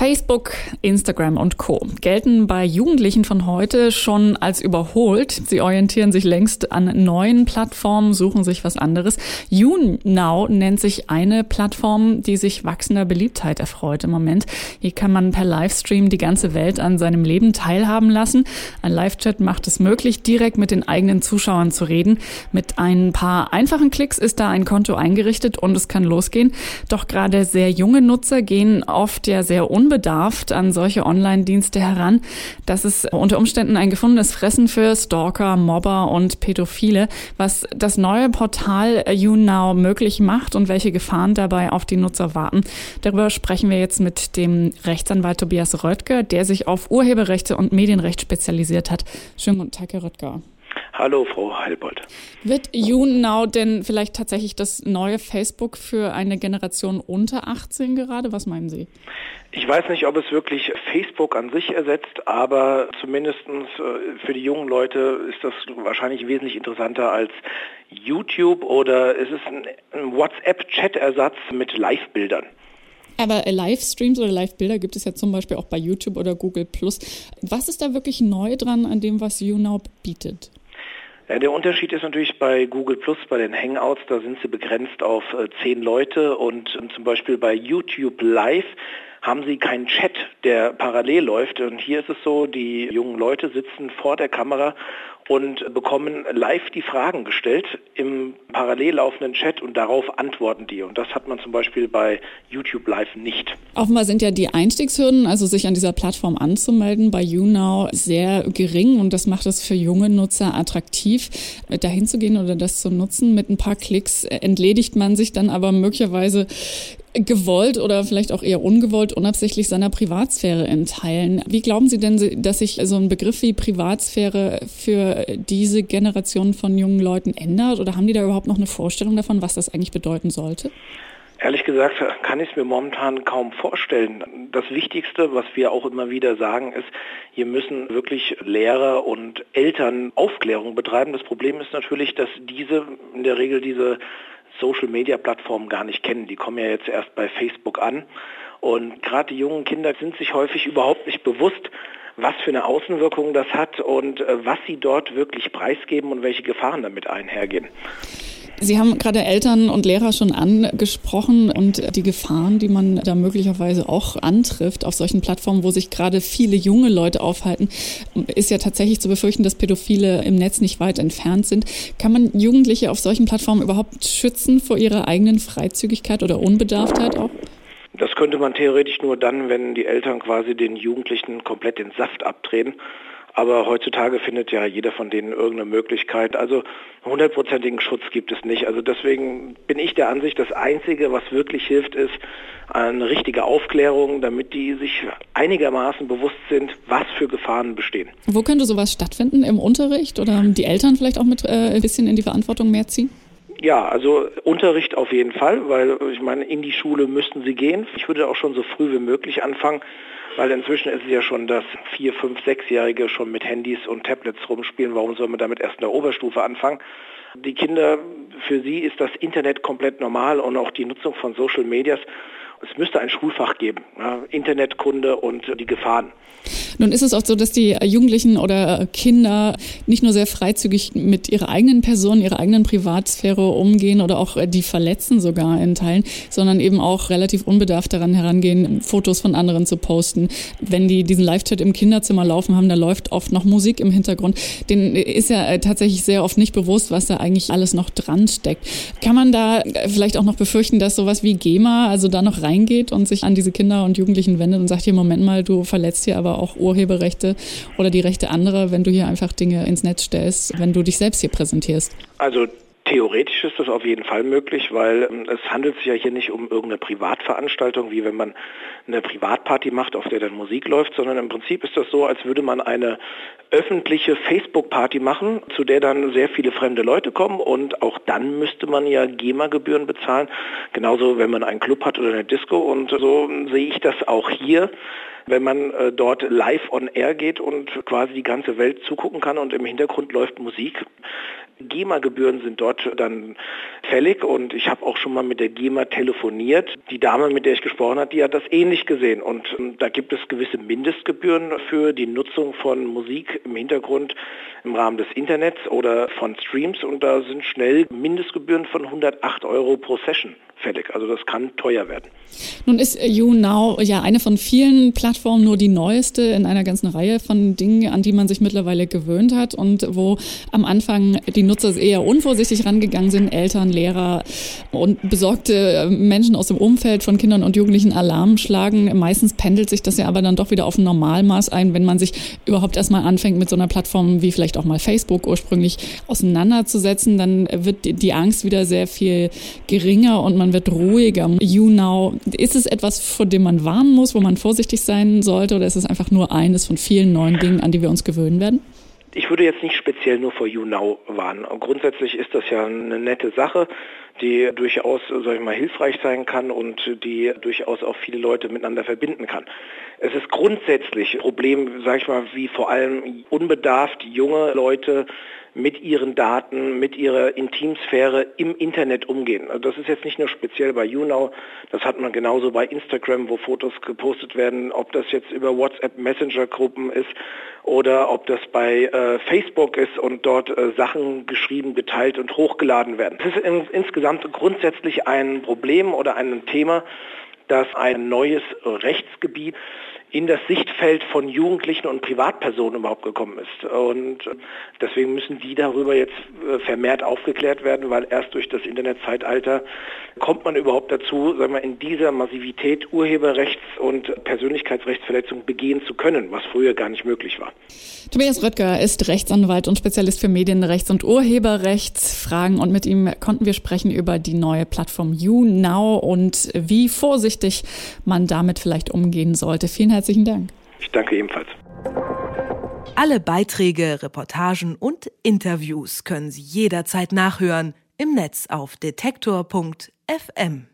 Facebook, Instagram und Co. gelten bei Jugendlichen von heute schon als überholt. Sie orientieren sich längst an neuen Plattformen, suchen sich was anderes. YouNow nennt sich eine Plattform, die sich wachsender Beliebtheit erfreut im Moment. Hier kann man per Livestream die ganze Welt an seinem Leben teilhaben lassen. Ein Live-Chat macht es möglich, direkt mit den eigenen Zuschauern zu reden. Mit ein paar einfachen Klicks ist da ein Konto eingerichtet und es kann losgehen. Doch gerade sehr junge Nutzer gehen oft ja sehr un unbedarft an solche Online-Dienste heran. Das ist unter Umständen ein gefundenes Fressen für Stalker, Mobber und Pädophile. Was das neue Portal YouNow möglich macht und welche Gefahren dabei auf die Nutzer warten, darüber sprechen wir jetzt mit dem Rechtsanwalt Tobias Röttger, der sich auf Urheberrechte und Medienrecht spezialisiert hat. Schönen guten Tag, Herr Röttger. Hallo, Frau Heilbold. Wird YouNow denn vielleicht tatsächlich das neue Facebook für eine Generation unter 18 gerade? Was meinen Sie? Ich weiß nicht, ob es wirklich Facebook an sich ersetzt, aber zumindest äh, für die jungen Leute ist das wahrscheinlich wesentlich interessanter als YouTube oder es ist ein WhatsApp-Chat-Ersatz mit Live-Bildern. Aber Livestreams oder Live-Bilder gibt es ja zum Beispiel auch bei YouTube oder Google Was ist da wirklich neu dran an dem, was YouNow bietet? Der Unterschied ist natürlich bei Google Plus, bei den Hangouts, da sind sie begrenzt auf äh, zehn Leute und äh, zum Beispiel bei YouTube Live haben sie keinen Chat, der parallel läuft. Und hier ist es so, die jungen Leute sitzen vor der Kamera und bekommen live die Fragen gestellt im parallel laufenden Chat und darauf antworten die. Und das hat man zum Beispiel bei YouTube Live nicht. Offenbar sind ja die Einstiegshürden, also sich an dieser Plattform anzumelden, bei YouNow sehr gering und das macht es für junge Nutzer attraktiv, dahin zu gehen oder das zu nutzen. Mit ein paar Klicks entledigt man sich dann aber möglicherweise gewollt oder vielleicht auch eher ungewollt unabsichtlich seiner Privatsphäre in Teilen. Wie glauben Sie denn, dass sich so ein Begriff wie Privatsphäre für diese Generation von jungen Leuten ändert? Oder haben die da überhaupt noch eine Vorstellung davon, was das eigentlich bedeuten sollte? Ehrlich gesagt kann ich es mir momentan kaum vorstellen. Das Wichtigste, was wir auch immer wieder sagen, ist, hier müssen wirklich Lehrer und Eltern Aufklärung betreiben. Das Problem ist natürlich, dass diese in der Regel diese Social-Media-Plattformen gar nicht kennen. Die kommen ja jetzt erst bei Facebook an. Und gerade die jungen Kinder sind sich häufig überhaupt nicht bewusst, was für eine Außenwirkung das hat und äh, was sie dort wirklich preisgeben und welche Gefahren damit einhergehen. Sie haben gerade Eltern und Lehrer schon angesprochen und die Gefahren, die man da möglicherweise auch antrifft auf solchen Plattformen, wo sich gerade viele junge Leute aufhalten, ist ja tatsächlich zu befürchten, dass Pädophile im Netz nicht weit entfernt sind. Kann man Jugendliche auf solchen Plattformen überhaupt schützen vor ihrer eigenen Freizügigkeit oder Unbedarftheit auch? Das könnte man theoretisch nur dann, wenn die Eltern quasi den Jugendlichen komplett den Saft abdrehen aber heutzutage findet ja jeder von denen irgendeine Möglichkeit. Also hundertprozentigen Schutz gibt es nicht. Also deswegen bin ich der Ansicht, das Einzige, was wirklich hilft, ist eine richtige Aufklärung, damit die sich einigermaßen bewusst sind, was für Gefahren bestehen. Wo könnte sowas stattfinden? Im Unterricht oder die Eltern vielleicht auch mit äh, ein bisschen in die Verantwortung mehr ziehen? Ja, also Unterricht auf jeden Fall, weil ich meine, in die Schule müssten sie gehen. Ich würde auch schon so früh wie möglich anfangen weil inzwischen ist es ja schon, dass vier, fünf, sechsjährige schon mit Handys und Tablets rumspielen. Warum soll man damit erst in der Oberstufe anfangen? Die Kinder, für sie ist das Internet komplett normal und auch die Nutzung von Social Medias. Es müsste ein Schulfach geben, Internetkunde und die Gefahren. Nun ist es oft so, dass die Jugendlichen oder Kinder nicht nur sehr freizügig mit ihrer eigenen Person, ihrer eigenen Privatsphäre umgehen oder auch die verletzen sogar in Teilen, sondern eben auch relativ unbedarft daran herangehen, Fotos von anderen zu posten. Wenn die diesen Live-Chat im Kinderzimmer laufen haben, da läuft oft noch Musik im Hintergrund. Den ist ja tatsächlich sehr oft nicht bewusst, was da eigentlich alles noch dran steckt. Kann man da vielleicht auch noch befürchten, dass sowas wie GEMA also da noch reingeht und sich an diese Kinder und Jugendlichen wendet und sagt, hier, Moment mal, du verletzt hier aber auch Urheberrechte oder die Rechte anderer, wenn du hier einfach Dinge ins Netz stellst, wenn du dich selbst hier präsentierst? Also Theoretisch ist das auf jeden Fall möglich, weil ähm, es handelt sich ja hier nicht um irgendeine Privatveranstaltung, wie wenn man eine Privatparty macht, auf der dann Musik läuft, sondern im Prinzip ist das so, als würde man eine öffentliche Facebook-Party machen, zu der dann sehr viele fremde Leute kommen und auch dann müsste man ja GEMA-Gebühren bezahlen, genauso wenn man einen Club hat oder eine Disco und so sehe ich das auch hier. Wenn man äh, dort live on air geht und quasi die ganze Welt zugucken kann und im Hintergrund läuft Musik. GEMA-Gebühren sind dort dann fällig und ich habe auch schon mal mit der GEMA telefoniert. Die Dame, mit der ich gesprochen habe, die hat das ähnlich gesehen und ähm, da gibt es gewisse Mindestgebühren für die Nutzung von Musik im Hintergrund im Rahmen des Internets oder von Streams und da sind schnell Mindestgebühren von 108 Euro pro Session fällig. Also das kann teuer werden. Nun ist YouNow ja eine von vielen Plattformen, nur die neueste in einer ganzen Reihe von Dingen, an die man sich mittlerweile gewöhnt hat und wo am Anfang die Nutzer eher unvorsichtig rangegangen sind, Eltern, Lehrer und besorgte Menschen aus dem Umfeld von Kindern und Jugendlichen Alarm schlagen. Meistens pendelt sich das ja aber dann doch wieder auf ein Normalmaß ein, wenn man sich überhaupt erstmal anfängt, mit so einer Plattform wie vielleicht auch mal Facebook ursprünglich auseinanderzusetzen, dann wird die Angst wieder sehr viel geringer und man man wird ruhiger. YouNow, ist es etwas, vor dem man warnen muss, wo man vorsichtig sein sollte oder ist es einfach nur eines von vielen neuen Dingen, an die wir uns gewöhnen werden? Ich würde jetzt nicht speziell nur vor YouNow warnen. Grundsätzlich ist das ja eine nette Sache, die durchaus, sag ich mal, hilfreich sein kann und die durchaus auch viele Leute miteinander verbinden kann. Es ist grundsätzlich ein Problem, sag ich mal, wie vor allem unbedarft junge Leute mit ihren Daten, mit ihrer Intimsphäre im Internet umgehen. Also das ist jetzt nicht nur speziell bei YouNow, das hat man genauso bei Instagram, wo Fotos gepostet werden, ob das jetzt über WhatsApp Messenger-Gruppen ist oder ob das bei äh, Facebook ist und dort äh, Sachen geschrieben, geteilt und hochgeladen werden. Es ist in, insgesamt grundsätzlich ein Problem oder ein Thema, dass ein neues Rechtsgebiet in das Sichtfeld von Jugendlichen und Privatpersonen überhaupt gekommen ist. Und deswegen müssen die darüber jetzt äh, vermehrt aufgeklärt werden, weil erst durch das Internetzeitalter kommt man überhaupt dazu, sagen wir, in dieser Massivität Urheberrechts- und Persönlichkeitsrechtsverletzungen begehen zu können, was früher gar nicht möglich war. Tobias Röttger ist Rechtsanwalt und Spezialist für Medienrechts- und Urheberrechtsfragen und mit ihm konnten wir sprechen über die neue Plattform YouNow und wie vorsichtig man damit vielleicht umgehen sollte. Vielen herzlichen Dank. Ich danke ebenfalls. Alle Beiträge, Reportagen und Interviews können Sie jederzeit nachhören im Netz auf detektor.fm.